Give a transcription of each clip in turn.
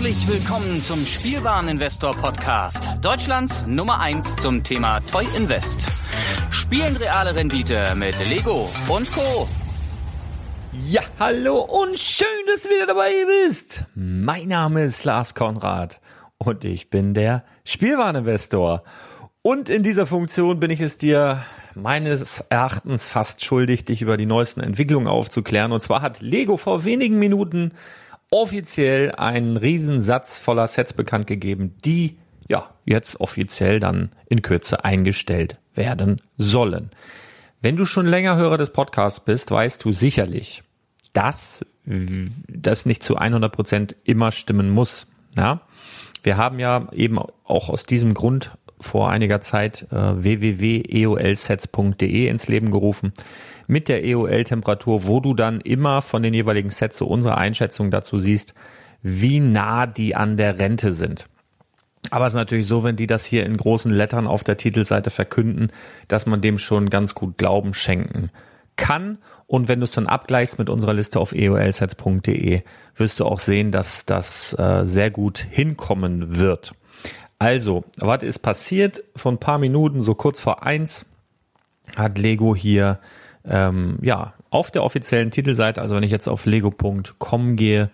Herzlich willkommen zum Spielwareninvestor Podcast. Deutschlands Nummer 1 zum Thema Toy Invest. Spielen reale Rendite mit Lego und Co. Ja, hallo und schön, dass du wieder dabei bist. Mein Name ist Lars Konrad und ich bin der Spielwareninvestor. Und in dieser Funktion bin ich es dir meines Erachtens fast schuldig, dich über die neuesten Entwicklungen aufzuklären. Und zwar hat Lego vor wenigen Minuten offiziell einen Riesensatz voller Sets bekannt gegeben, die ja jetzt offiziell dann in Kürze eingestellt werden sollen. Wenn du schon länger Hörer des Podcasts bist, weißt du sicherlich, dass das nicht zu 100 Prozent immer stimmen muss. Ja? Wir haben ja eben auch aus diesem Grund vor einiger Zeit äh, www.eolsets.de ins Leben gerufen mit der EOL-Temperatur, wo du dann immer von den jeweiligen Sets so unsere Einschätzung dazu siehst, wie nah die an der Rente sind. Aber es ist natürlich so, wenn die das hier in großen Lettern auf der Titelseite verkünden, dass man dem schon ganz gut Glauben schenken kann. Und wenn du es dann abgleichst mit unserer Liste auf eolsets.de, wirst du auch sehen, dass das äh, sehr gut hinkommen wird. Also, was ist passiert? Vor ein paar Minuten, so kurz vor eins, hat Lego hier ähm, ja, auf der offiziellen Titelseite, also wenn ich jetzt auf lego.com gehe,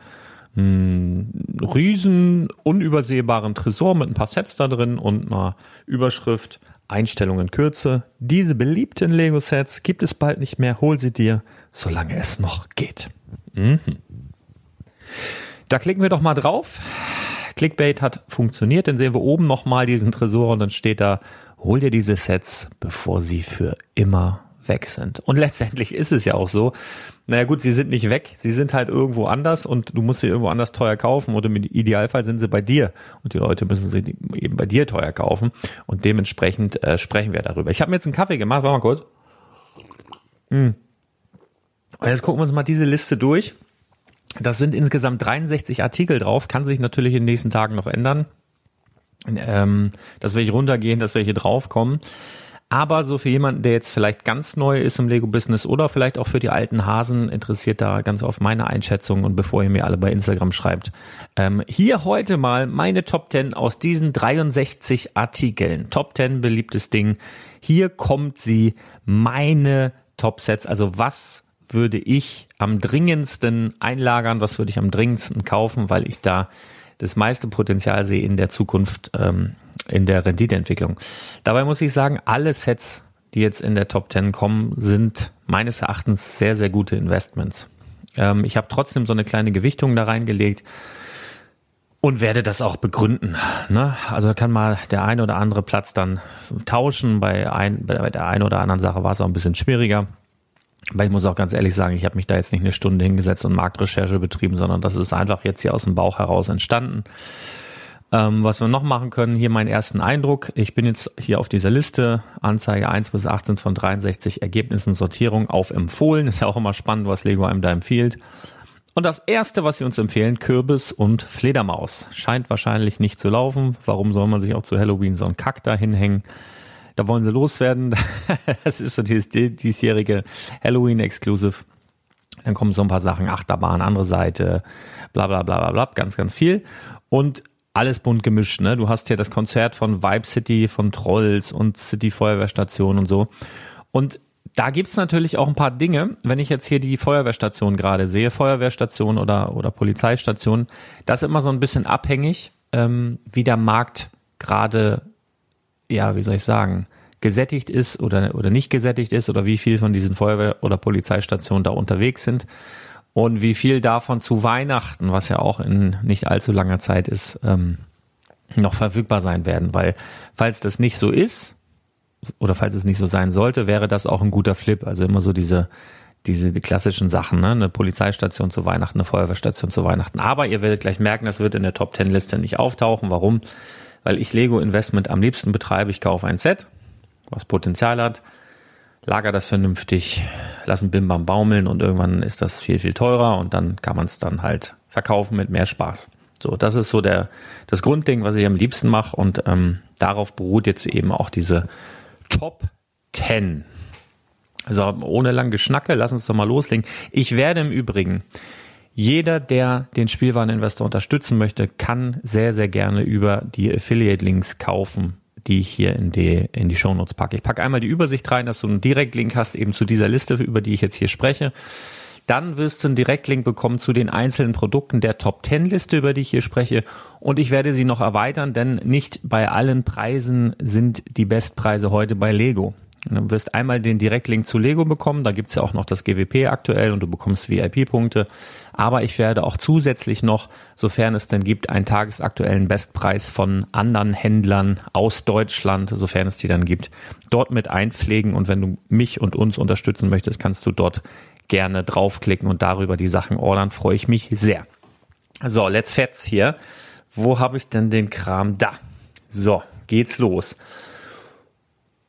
einen riesen unübersehbaren Tresor mit ein paar Sets da drin und einer Überschrift Einstellungen Kürze. Diese beliebten Lego-Sets gibt es bald nicht mehr. Hol sie dir, solange es noch geht. Mhm. Da klicken wir doch mal drauf. Clickbait hat funktioniert. Dann sehen wir oben nochmal diesen Tresor und dann steht da, hol dir diese Sets, bevor sie für immer weg sind. Und letztendlich ist es ja auch so. Naja gut, sie sind nicht weg, sie sind halt irgendwo anders und du musst sie irgendwo anders teuer kaufen oder im Idealfall sind sie bei dir und die Leute müssen sie eben bei dir teuer kaufen und dementsprechend äh, sprechen wir darüber. Ich habe mir jetzt einen Kaffee gemacht, warte mal kurz. Mm. Und jetzt gucken wir uns mal diese Liste durch. Das sind insgesamt 63 Artikel drauf, kann sich natürlich in den nächsten Tagen noch ändern. Ähm, dass wir hier runtergehen, dass wir hier draufkommen. Aber so für jemanden, der jetzt vielleicht ganz neu ist im Lego-Business oder vielleicht auch für die alten Hasen, interessiert da ganz oft meine Einschätzung und bevor ihr mir alle bei Instagram schreibt. Ähm, hier heute mal meine Top 10 aus diesen 63 Artikeln. Top 10 beliebtes Ding. Hier kommt sie, meine Top Sets. Also was würde ich am dringendsten einlagern, was würde ich am dringendsten kaufen, weil ich da das meiste Potenzial sehe in der Zukunft ähm, in der Renditeentwicklung. Dabei muss ich sagen, alle Sets, die jetzt in der Top 10 kommen, sind meines Erachtens sehr, sehr gute Investments. Ähm, ich habe trotzdem so eine kleine Gewichtung da reingelegt und werde das auch begründen. Ne? Also kann mal der ein oder andere Platz dann tauschen. Bei, ein, bei der einen oder anderen Sache war es auch ein bisschen schwieriger. Aber ich muss auch ganz ehrlich sagen, ich habe mich da jetzt nicht eine Stunde hingesetzt und Marktrecherche betrieben, sondern das ist einfach jetzt hier aus dem Bauch heraus entstanden. Ähm, was wir noch machen können, hier meinen ersten Eindruck. Ich bin jetzt hier auf dieser Liste, Anzeige 1 bis 18 von 63 Ergebnissen, Sortierung auf empfohlen. Ist ja auch immer spannend, was Lego einem da empfiehlt. Und das erste, was sie uns empfehlen, Kürbis und Fledermaus. Scheint wahrscheinlich nicht zu laufen. Warum soll man sich auch zu Halloween so einen Kack da hinhängen? Da wollen sie loswerden. Das ist so dieses diesjährige Halloween-Exclusive. Dann kommen so ein paar Sachen, Achterbahn, andere Seite, bla bla bla bla bla, ganz, ganz viel. Und alles bunt gemischt, ne? Du hast hier das Konzert von Vibe City, von Trolls und City Feuerwehrstation und so. Und da gibt's natürlich auch ein paar Dinge, wenn ich jetzt hier die Feuerwehrstation gerade sehe, Feuerwehrstation oder, oder Polizeistation, das ist immer so ein bisschen abhängig, ähm, wie der Markt gerade ja, wie soll ich sagen, gesättigt ist oder, oder nicht gesättigt ist oder wie viel von diesen Feuerwehr- oder Polizeistationen da unterwegs sind und wie viel davon zu Weihnachten, was ja auch in nicht allzu langer Zeit ist, ähm, noch verfügbar sein werden. Weil falls das nicht so ist oder falls es nicht so sein sollte, wäre das auch ein guter Flip. Also immer so diese diese die klassischen Sachen, ne? eine Polizeistation zu Weihnachten, eine Feuerwehrstation zu Weihnachten. Aber ihr werdet gleich merken, das wird in der Top Ten Liste nicht auftauchen. Warum? Weil ich Lego Investment am liebsten betreibe. Ich kaufe ein Set, was Potenzial hat, lager das vernünftig, lassen Bim Bam baumeln und irgendwann ist das viel, viel teurer und dann kann man es dann halt verkaufen mit mehr Spaß. So, das ist so der, das Grundding, was ich am liebsten mache und ähm, darauf beruht jetzt eben auch diese Top 10. Also ohne lang Geschnacke, lass uns doch mal loslegen. Ich werde im Übrigen jeder, der den Spielwareninvestor unterstützen möchte, kann sehr, sehr gerne über die Affiliate-Links kaufen, die ich hier in die, in die Shownotes packe. Ich packe einmal die Übersicht rein, dass du einen Direktlink hast eben zu dieser Liste, über die ich jetzt hier spreche. Dann wirst du einen Direktlink bekommen zu den einzelnen Produkten der Top 10 Liste, über die ich hier spreche. Und ich werde sie noch erweitern, denn nicht bei allen Preisen sind die Bestpreise heute bei Lego. Du wirst einmal den Direktlink zu Lego bekommen, da gibt's ja auch noch das GWP aktuell und du bekommst VIP-Punkte. Aber ich werde auch zusätzlich noch, sofern es denn gibt, einen tagesaktuellen Bestpreis von anderen Händlern aus Deutschland, sofern es die dann gibt, dort mit einpflegen. Und wenn du mich und uns unterstützen möchtest, kannst du dort gerne draufklicken und darüber die Sachen ordern. Freue ich mich sehr. So, let's fetz hier. Wo habe ich denn den Kram? Da. So, geht's los.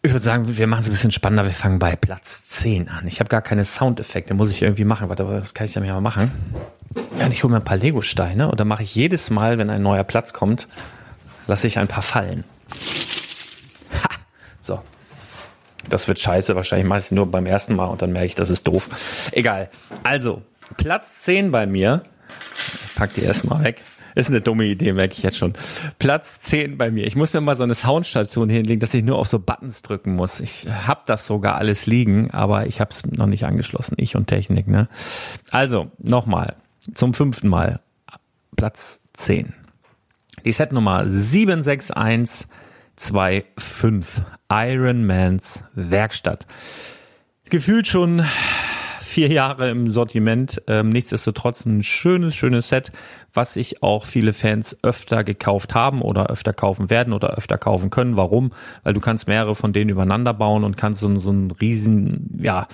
Ich würde sagen, wir machen es ein bisschen spannender. Wir fangen bei Platz 10 an. Ich habe gar keine Soundeffekte, muss ich irgendwie machen. Warte, was kann ich da mal machen? Ja, ich hole mir ein paar Lego-Steine und dann mache ich jedes Mal, wenn ein neuer Platz kommt, lasse ich ein paar fallen. Ha! So. Das wird scheiße, wahrscheinlich meistens nur beim ersten Mal und dann merke ich, das ist doof. Egal. Also, Platz 10 bei mir. Ich pack die erstmal weg. Ist eine dumme Idee, merke ich jetzt schon. Platz 10 bei mir. Ich muss mir mal so eine Soundstation hinlegen, dass ich nur auf so Buttons drücken muss. Ich habe das sogar alles liegen, aber ich habe es noch nicht angeschlossen. Ich und Technik, ne? Also, nochmal. Zum fünften Mal. Platz 10. Die Setnummer 761 225 Iron Mans Werkstatt. Gefühlt schon vier Jahre im Sortiment. Ähm, nichtsdestotrotz ein schönes, schönes Set, was sich auch viele Fans öfter gekauft haben oder öfter kaufen werden oder öfter kaufen können. Warum? Weil du kannst mehrere von denen übereinander bauen und kannst so, so ein riesen, ja,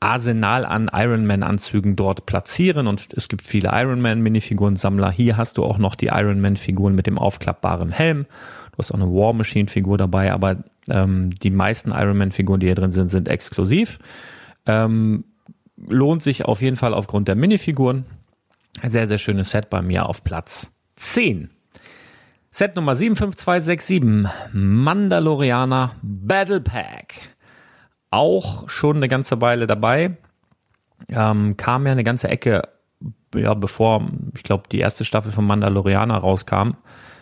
Arsenal an Ironman-Anzügen dort platzieren und es gibt viele Ironman-Minifiguren-Sammler. Hier hast du auch noch die Ironman-Figuren mit dem aufklappbaren Helm. Du hast auch eine War Machine-Figur dabei, aber ähm, die meisten Ironman-Figuren, die hier drin sind, sind exklusiv. Ähm, lohnt sich auf jeden Fall aufgrund der Minifiguren. Sehr, sehr schönes Set bei mir auf Platz 10. Set Nummer 75267, Mandalorianer Battle Pack auch schon eine ganze Weile dabei. Ähm, kam ja eine ganze Ecke, ja, bevor, ich glaube, die erste Staffel von Mandalorianer rauskam,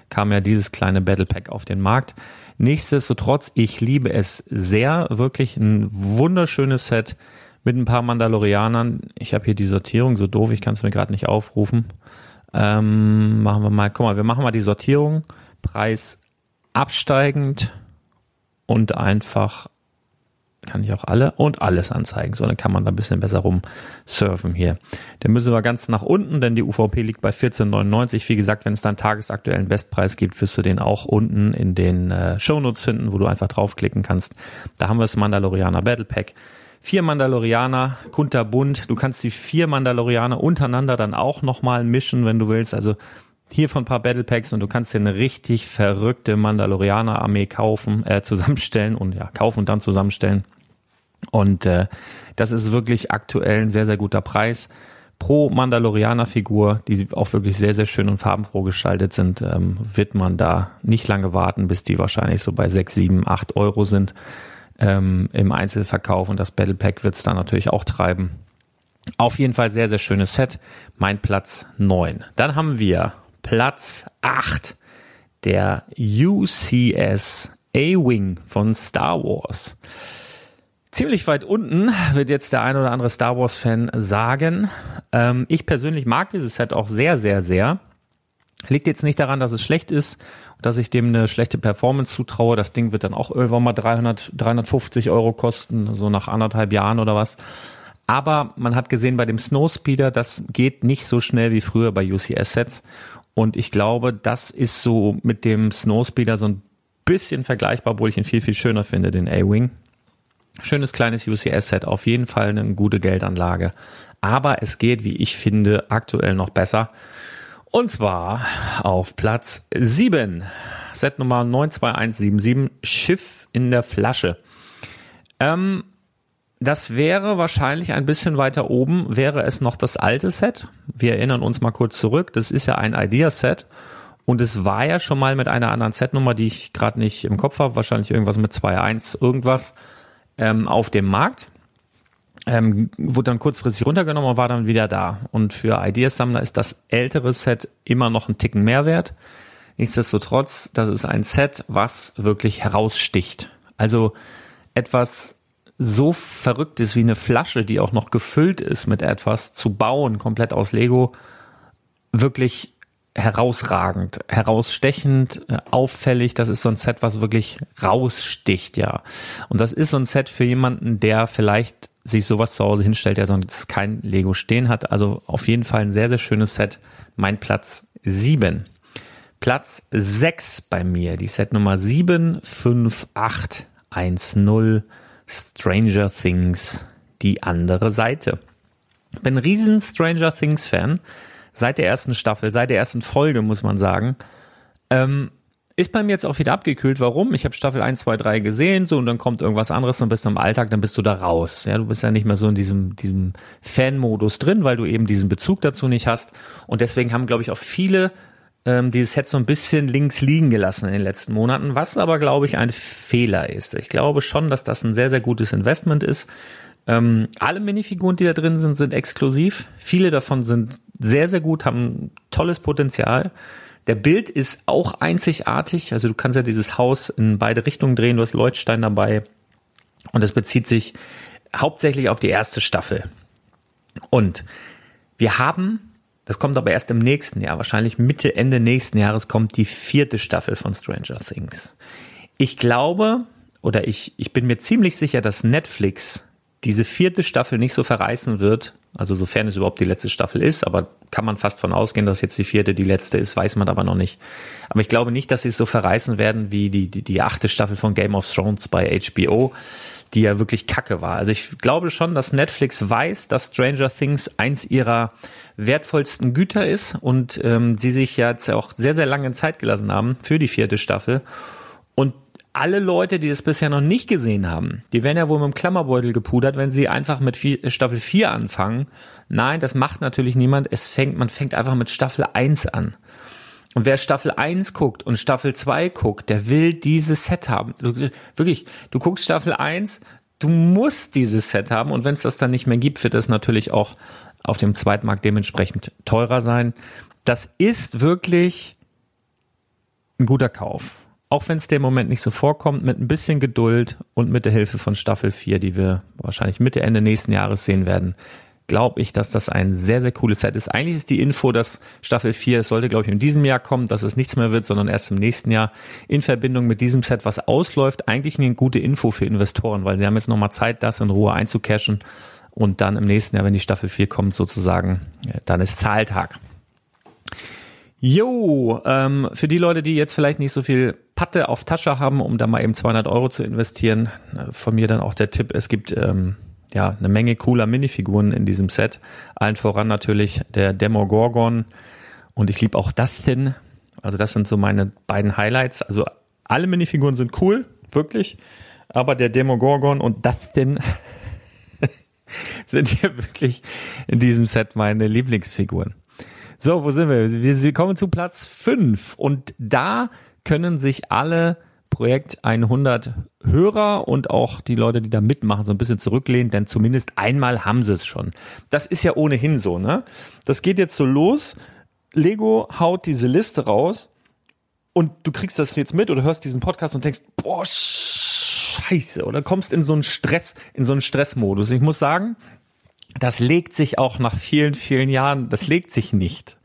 kam ja dieses kleine Battle Pack auf den Markt. Nichtsdestotrotz, ich liebe es sehr, wirklich ein wunderschönes Set mit ein paar Mandalorianern. Ich habe hier die Sortierung, so doof, ich kann es mir gerade nicht aufrufen. Ähm, machen wir mal, guck mal, wir machen mal die Sortierung. Preis absteigend und einfach kann ich auch alle und alles anzeigen. So, dann kann man da ein bisschen besser rumsurfen hier. Dann müssen wir ganz nach unten, denn die UVP liegt bei 14,99. Wie gesagt, wenn es dann tagesaktuellen Bestpreis gibt, wirst du den auch unten in den äh, Shownotes finden, wo du einfach draufklicken kannst. Da haben wir das Mandalorianer Battle Pack. Vier Mandalorianer, kunterbunt. Du kannst die vier Mandalorianer untereinander dann auch nochmal mischen, wenn du willst. Also hier von ein paar Battle Packs und du kannst dir eine richtig verrückte Mandalorianer-Armee kaufen, äh, zusammenstellen und ja, kaufen und dann zusammenstellen. Und äh, das ist wirklich aktuell ein sehr, sehr guter Preis. Pro Mandalorianer-Figur, die auch wirklich sehr, sehr schön und farbenfroh gestaltet sind, ähm, wird man da nicht lange warten, bis die wahrscheinlich so bei 6, 7, 8 Euro sind ähm, im Einzelverkauf. Und das Battle Pack wird es da natürlich auch treiben. Auf jeden Fall sehr, sehr schönes Set. Mein Platz 9. Dann haben wir Platz 8, der UCS A-Wing von Star Wars. Ziemlich weit unten wird jetzt der ein oder andere Star Wars-Fan sagen. Ähm, ich persönlich mag dieses Set auch sehr, sehr, sehr. Liegt jetzt nicht daran, dass es schlecht ist, dass ich dem eine schlechte Performance zutraue. Das Ding wird dann auch irgendwann mal 300, 350 Euro kosten, so nach anderthalb Jahren oder was. Aber man hat gesehen bei dem Snowspeeder, das geht nicht so schnell wie früher bei UCS-Sets. Und ich glaube, das ist so mit dem Snowspeeder so ein bisschen vergleichbar, obwohl ich ihn viel, viel schöner finde, den A-Wing. Schönes kleines UCS-Set, auf jeden Fall eine gute Geldanlage. Aber es geht, wie ich finde, aktuell noch besser. Und zwar auf Platz 7. Set Nummer 92177, Schiff in der Flasche. Ähm, das wäre wahrscheinlich ein bisschen weiter oben, wäre es noch das alte Set. Wir erinnern uns mal kurz zurück. Das ist ja ein Idea-Set. Und es war ja schon mal mit einer anderen Setnummer, die ich gerade nicht im Kopf habe, wahrscheinlich irgendwas mit 2.1 irgendwas ähm, auf dem Markt. Ähm, wurde dann kurzfristig runtergenommen und war dann wieder da. Und für Ideas-Sammler ist das ältere Set immer noch ein Ticken Mehrwert. Nichtsdestotrotz, das ist ein Set, was wirklich heraussticht. Also etwas so verrückt ist wie eine Flasche, die auch noch gefüllt ist mit etwas, zu bauen, komplett aus Lego, wirklich herausragend, herausstechend, äh, auffällig. Das ist so ein Set, was wirklich raussticht, ja. Und das ist so ein Set für jemanden, der vielleicht sich sowas zu Hause hinstellt, der sonst kein Lego stehen hat. Also auf jeden Fall ein sehr, sehr schönes Set. Mein Platz 7. Platz 6 bei mir, die Set Nummer 75810 Stranger Things, die andere Seite. Bin riesen Stranger Things Fan seit der ersten Staffel, seit der ersten Folge, muss man sagen. Ähm, ist bei mir jetzt auch wieder abgekühlt. Warum? Ich habe Staffel 1, 2, 3 gesehen, so und dann kommt irgendwas anderes und bist du im Alltag, dann bist du da raus. Ja, du bist ja nicht mehr so in diesem, diesem Fan-Modus drin, weil du eben diesen Bezug dazu nicht hast. Und deswegen haben, glaube ich, auch viele ähm, dieses Set so ein bisschen links liegen gelassen in den letzten Monaten, was aber, glaube ich, ein Fehler ist. Ich glaube schon, dass das ein sehr, sehr gutes Investment ist. Ähm, alle Minifiguren, die da drin sind, sind exklusiv. Viele davon sind sehr, sehr gut, haben tolles Potenzial. Der Bild ist auch einzigartig. Also du kannst ja dieses Haus in beide Richtungen drehen. Du hast Leutstein dabei. Und es bezieht sich hauptsächlich auf die erste Staffel. Und wir haben, das kommt aber erst im nächsten Jahr, wahrscheinlich Mitte, Ende nächsten Jahres kommt die vierte Staffel von Stranger Things. Ich glaube, oder ich, ich bin mir ziemlich sicher, dass Netflix diese vierte Staffel nicht so verreißen wird, also sofern es überhaupt die letzte Staffel ist, aber kann man fast von ausgehen, dass jetzt die vierte die letzte ist, weiß man aber noch nicht. Aber ich glaube nicht, dass sie es so verreißen werden wie die, die, die achte Staffel von Game of Thrones bei HBO, die ja wirklich kacke war. Also ich glaube schon, dass Netflix weiß, dass Stranger Things eins ihrer wertvollsten Güter ist und ähm, sie sich jetzt auch sehr, sehr lange Zeit gelassen haben für die vierte Staffel. Alle Leute, die das bisher noch nicht gesehen haben, die werden ja wohl mit dem Klammerbeutel gepudert, wenn sie einfach mit Staffel 4 anfangen. Nein, das macht natürlich niemand. Es fängt, man fängt einfach mit Staffel 1 an. Und wer Staffel 1 guckt und Staffel 2 guckt, der will dieses Set haben. Du, wirklich, du guckst Staffel 1, du musst dieses Set haben und wenn es das dann nicht mehr gibt, wird das natürlich auch auf dem Zweitmarkt dementsprechend teurer sein. Das ist wirklich ein guter Kauf auch wenn es dir im Moment nicht so vorkommt, mit ein bisschen Geduld und mit der Hilfe von Staffel 4, die wir wahrscheinlich Mitte, Ende nächsten Jahres sehen werden, glaube ich, dass das ein sehr, sehr cooles Set ist. Eigentlich ist die Info, dass Staffel 4, es sollte, glaube ich, in diesem Jahr kommen, dass es nichts mehr wird, sondern erst im nächsten Jahr in Verbindung mit diesem Set, was ausläuft, eigentlich eine gute Info für Investoren, weil sie haben jetzt nochmal Zeit, das in Ruhe einzucashen und dann im nächsten Jahr, wenn die Staffel 4 kommt, sozusagen, dann ist Zahltag. Jo, ähm, für die Leute, die jetzt vielleicht nicht so viel Patte auf Tasche haben, um da mal eben 200 Euro zu investieren, äh, von mir dann auch der Tipp, es gibt ähm, ja eine Menge cooler Minifiguren in diesem Set. Allen voran natürlich der Demogorgon und ich liebe auch Dustin. Also das sind so meine beiden Highlights. Also alle Minifiguren sind cool, wirklich, aber der Demogorgon und Dustin sind hier wirklich in diesem Set meine Lieblingsfiguren. So, wo sind wir? Wir kommen zu Platz 5 und da können sich alle Projekt 100 Hörer und auch die Leute, die da mitmachen, so ein bisschen zurücklehnen, denn zumindest einmal haben sie es schon. Das ist ja ohnehin so, ne? Das geht jetzt so los. Lego haut diese Liste raus und du kriegst das jetzt mit oder hörst diesen Podcast und denkst, boah, scheiße, oder kommst in so einen Stress, in so einen Stressmodus. Ich muss sagen, das legt sich auch nach vielen, vielen Jahren, das legt sich nicht.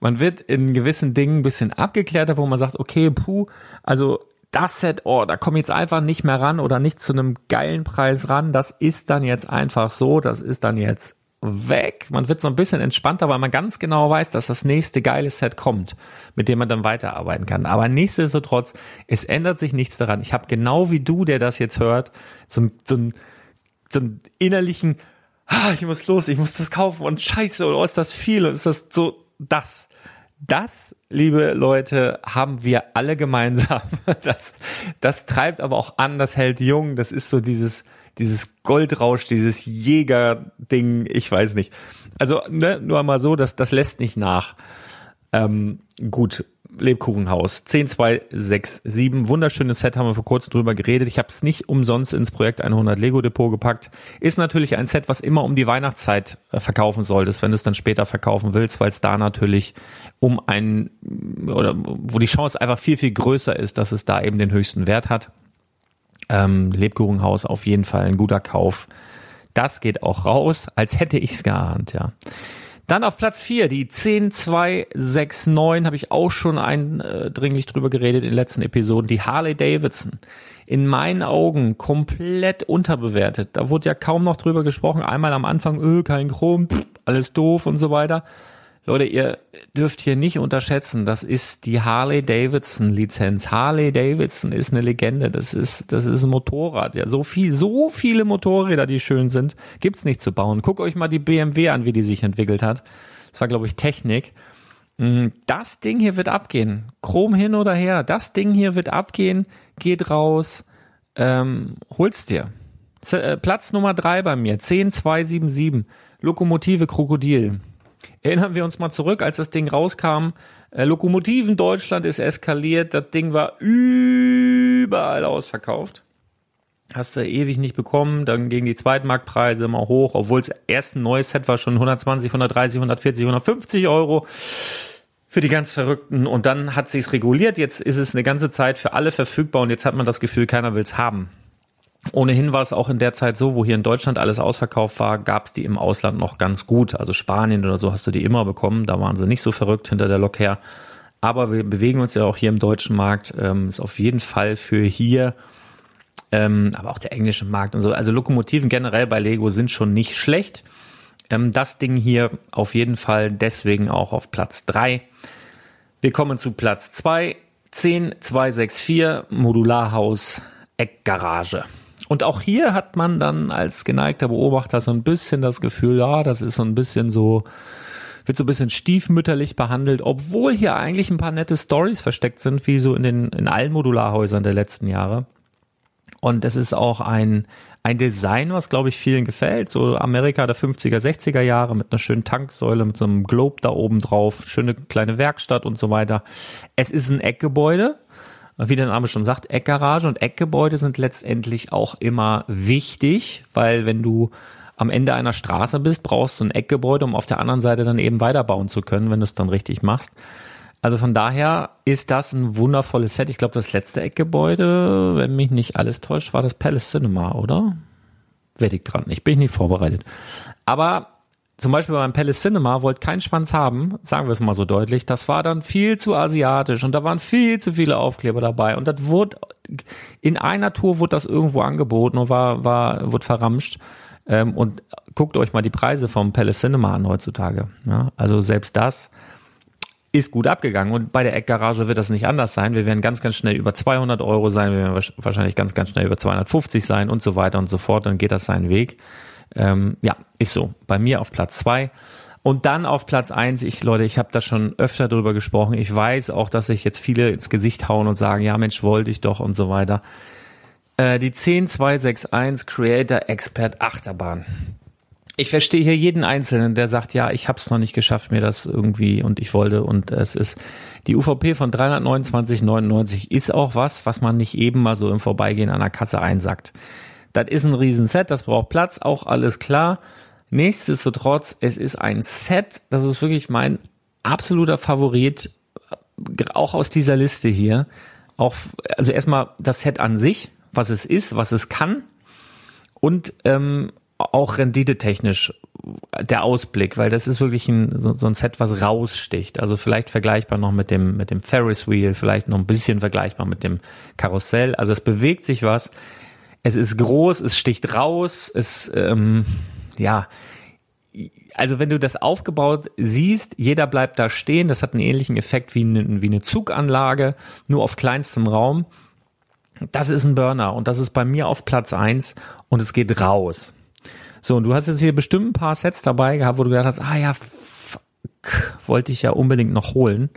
Man wird in gewissen Dingen ein bisschen abgeklärter, wo man sagt, okay, puh, also das Set, oh, da komme ich jetzt einfach nicht mehr ran oder nicht zu einem geilen Preis ran. Das ist dann jetzt einfach so, das ist dann jetzt weg. Man wird so ein bisschen entspannter, weil man ganz genau weiß, dass das nächste geile Set kommt, mit dem man dann weiterarbeiten kann. Aber nichtsdestotrotz, es ändert sich nichts daran. Ich habe genau wie du, der das jetzt hört, so, so, ein, so einen innerlichen ah, ich muss los, ich muss das kaufen und scheiße, oder oh, ist das viel und ist das so das. Das, liebe Leute, haben wir alle gemeinsam. Das, das treibt aber auch an, das hält jung. Das ist so dieses, dieses Goldrausch, dieses Jäger-Ding, ich weiß nicht. Also, ne, nur einmal so, das, das lässt nicht nach. Ähm, gut, Lebkuchenhaus 10267. Wunderschönes Set, haben wir vor kurzem drüber geredet. Ich habe es nicht umsonst ins Projekt 100 Lego Depot gepackt. Ist natürlich ein Set, was immer um die Weihnachtszeit äh, verkaufen solltest, wenn du es dann später verkaufen willst, weil es da natürlich um ein oder wo die Chance einfach viel, viel größer ist, dass es da eben den höchsten Wert hat. Ähm, Lebkuchenhaus auf jeden Fall ein guter Kauf. Das geht auch raus, als hätte ich es geahnt, ja. Dann auf Platz 4, die 10269, habe ich auch schon eindringlich drüber geredet in den letzten Episoden, die Harley Davidson. In meinen Augen komplett unterbewertet. Da wurde ja kaum noch drüber gesprochen. Einmal am Anfang, öh, kein Chrom, pff, alles doof und so weiter. Leute, ihr dürft hier nicht unterschätzen, das ist die Harley Davidson Lizenz. Harley Davidson ist eine Legende. Das ist, das ist ein Motorrad. Ja, so viel, so viele Motorräder, die schön sind, gibt's nicht zu bauen. Guckt euch mal die BMW an, wie die sich entwickelt hat. Das war, glaube ich, Technik. Mm, das Ding hier wird abgehen. Chrom hin oder her. Das Ding hier wird abgehen. Geht raus. Ähm, hol's dir. Z äh, Platz Nummer drei bei mir. 10277. Lokomotive Krokodil. Erinnern wir uns mal zurück, als das Ding rauskam. Äh, Lokomotiven Deutschland ist eskaliert. Das Ding war überall ausverkauft. Hast du ewig nicht bekommen. Dann gingen die Zweitmarktpreise immer hoch, obwohl es erst ein neues Set war, schon 120, 130, 140, 150 Euro für die ganz Verrückten. Und dann hat sich's reguliert. Jetzt ist es eine ganze Zeit für alle verfügbar und jetzt hat man das Gefühl, keiner will's haben. Ohnehin war es auch in der Zeit so, wo hier in Deutschland alles ausverkauft war, gab es die im Ausland noch ganz gut. Also Spanien oder so hast du die immer bekommen. Da waren sie nicht so verrückt hinter der Lok her. Aber wir bewegen uns ja auch hier im deutschen Markt. Ähm, ist auf jeden Fall für hier, ähm, aber auch der englische Markt und so. Also Lokomotiven generell bei Lego sind schon nicht schlecht. Ähm, das Ding hier auf jeden Fall deswegen auch auf Platz drei. Wir kommen zu Platz zwei 10264 Modularhaus Eckgarage. Und auch hier hat man dann als geneigter Beobachter so ein bisschen das Gefühl, ja, das ist so ein bisschen so, wird so ein bisschen stiefmütterlich behandelt, obwohl hier eigentlich ein paar nette Stories versteckt sind, wie so in den, in allen Modularhäusern der letzten Jahre. Und es ist auch ein, ein Design, was glaube ich vielen gefällt. So Amerika der 50er, 60er Jahre mit einer schönen Tanksäule, mit so einem Globe da oben drauf, schöne kleine Werkstatt und so weiter. Es ist ein Eckgebäude. Wie der Name schon sagt, Eckgarage und Eckgebäude sind letztendlich auch immer wichtig, weil wenn du am Ende einer Straße bist, brauchst du ein Eckgebäude, um auf der anderen Seite dann eben weiterbauen zu können, wenn du es dann richtig machst. Also von daher ist das ein wundervolles Set. Ich glaube, das letzte Eckgebäude, wenn mich nicht alles täuscht, war das Palace Cinema, oder? Werde ich gerade nicht, bin ich nicht vorbereitet. Aber zum Beispiel beim Palace Cinema wollte kein Schwanz haben, sagen wir es mal so deutlich. Das war dann viel zu asiatisch und da waren viel zu viele Aufkleber dabei und das wurde in einer Tour wurde das irgendwo angeboten und war war wurde verramscht. Ähm, und guckt euch mal die Preise vom Palace Cinema an heutzutage. Ja, also selbst das ist gut abgegangen. Und bei der Eckgarage wird das nicht anders sein. Wir werden ganz, ganz schnell über 200 Euro sein. Wir werden wahrscheinlich ganz, ganz schnell über 250 sein und so weiter und so fort. Dann geht das seinen Weg. Ähm, ja, ist so. Bei mir auf Platz zwei. Und dann auf Platz eins, ich Leute, ich habe da schon öfter drüber gesprochen. Ich weiß auch, dass sich jetzt viele ins Gesicht hauen und sagen, ja Mensch, wollte ich doch und so weiter. Äh, die 10261 Creator Expert Achterbahn ich verstehe hier jeden Einzelnen, der sagt, ja, ich habe es noch nicht geschafft, mir das irgendwie und ich wollte und es ist die UVP von 329,99 ist auch was, was man nicht eben mal so im Vorbeigehen an der Kasse einsackt. Das ist ein Riesenset, das braucht Platz, auch alles klar. Nichtsdestotrotz, es ist ein Set, das ist wirklich mein absoluter Favorit, auch aus dieser Liste hier. Auch, also erstmal das Set an sich, was es ist, was es kann und ähm, auch renditetechnisch der Ausblick, weil das ist wirklich ein, so, so, ein Set, was raussticht. Also vielleicht vergleichbar noch mit dem, mit dem Ferris Wheel, vielleicht noch ein bisschen vergleichbar mit dem Karussell. Also es bewegt sich was. Es ist groß, es sticht raus, es, ähm, ja, also wenn du das aufgebaut siehst, jeder bleibt da stehen. Das hat einen ähnlichen Effekt wie eine, wie eine Zuganlage, nur auf kleinstem Raum. Das ist ein Burner und das ist bei mir auf Platz eins und es geht raus. So, und du hast jetzt hier bestimmt ein paar Sets dabei gehabt, wo du gedacht hast, ah ja, fuck, wollte ich ja unbedingt noch holen.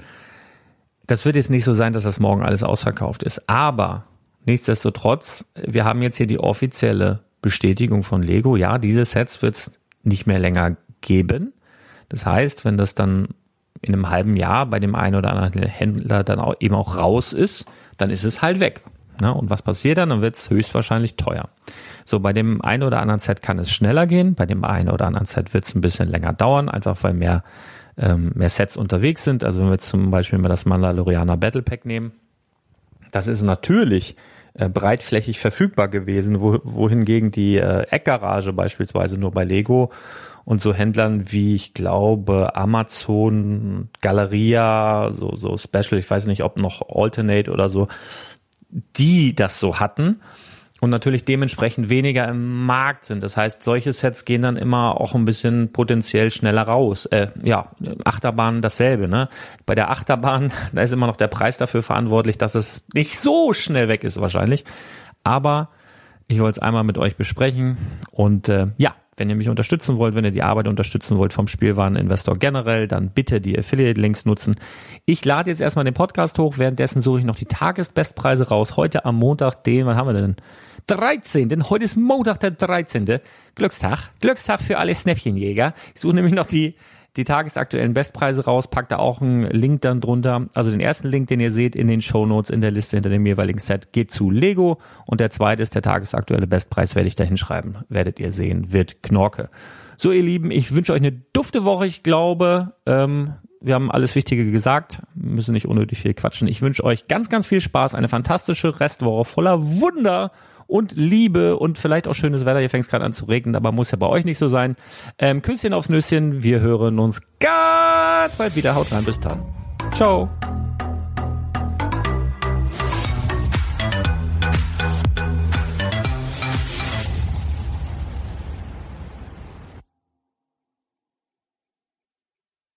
Das wird jetzt nicht so sein, dass das morgen alles ausverkauft ist. Aber nichtsdestotrotz, wir haben jetzt hier die offizielle Bestätigung von Lego. Ja, diese Sets wird es nicht mehr länger geben. Das heißt, wenn das dann in einem halben Jahr bei dem einen oder anderen Händler dann auch eben auch raus ist, dann ist es halt weg. Na, und was passiert dann? Dann wird es höchstwahrscheinlich teuer. So, bei dem einen oder anderen Set kann es schneller gehen, bei dem einen oder anderen Set wird es ein bisschen länger dauern, einfach weil mehr, ähm, mehr Sets unterwegs sind. Also wenn wir jetzt zum Beispiel mal das Mandalorianer Battle Pack nehmen, das ist natürlich äh, breitflächig verfügbar gewesen, wo, wohingegen die äh, Eckgarage beispielsweise nur bei Lego und so Händlern wie ich glaube Amazon, Galeria, so so Special, ich weiß nicht, ob noch Alternate oder so, die das so hatten und natürlich dementsprechend weniger im Markt sind. Das heißt, solche Sets gehen dann immer auch ein bisschen potenziell schneller raus. Äh, ja, Achterbahn dasselbe. Ne? Bei der Achterbahn, da ist immer noch der Preis dafür verantwortlich, dass es nicht so schnell weg ist wahrscheinlich. Aber ich wollte es einmal mit euch besprechen und äh, ja, wenn ihr mich unterstützen wollt, wenn ihr die Arbeit unterstützen wollt vom Spielwareninvestor generell, dann bitte die Affiliate-Links nutzen. Ich lade jetzt erstmal den Podcast hoch, währenddessen suche ich noch die Tagesbestpreise raus. Heute am Montag, den, wann haben wir denn? 13. Denn heute ist Montag der 13. Glückstag. Glückstag für alle Snäppchenjäger. Ich suche nämlich noch die, die tagesaktuellen Bestpreise raus, packt da auch einen Link dann drunter. Also den ersten Link, den ihr seht in den Show Notes in der Liste hinter dem jeweiligen Set, geht zu Lego. Und der zweite ist der tagesaktuelle Bestpreis, werde ich da hinschreiben. Werdet ihr sehen, wird Knorke. So, ihr Lieben, ich wünsche euch eine dufte Woche. Ich glaube, ähm, wir haben alles Wichtige gesagt, müssen nicht unnötig viel quatschen. Ich wünsche euch ganz, ganz viel Spaß, eine fantastische Restwoche voller Wunder und Liebe und vielleicht auch schönes Wetter. Hier fängt es gerade an zu regnen, aber muss ja bei euch nicht so sein. Ähm, Küsschen aufs Nüsschen. Wir hören uns ganz bald wieder. Haut rein. Bis dann. Ciao.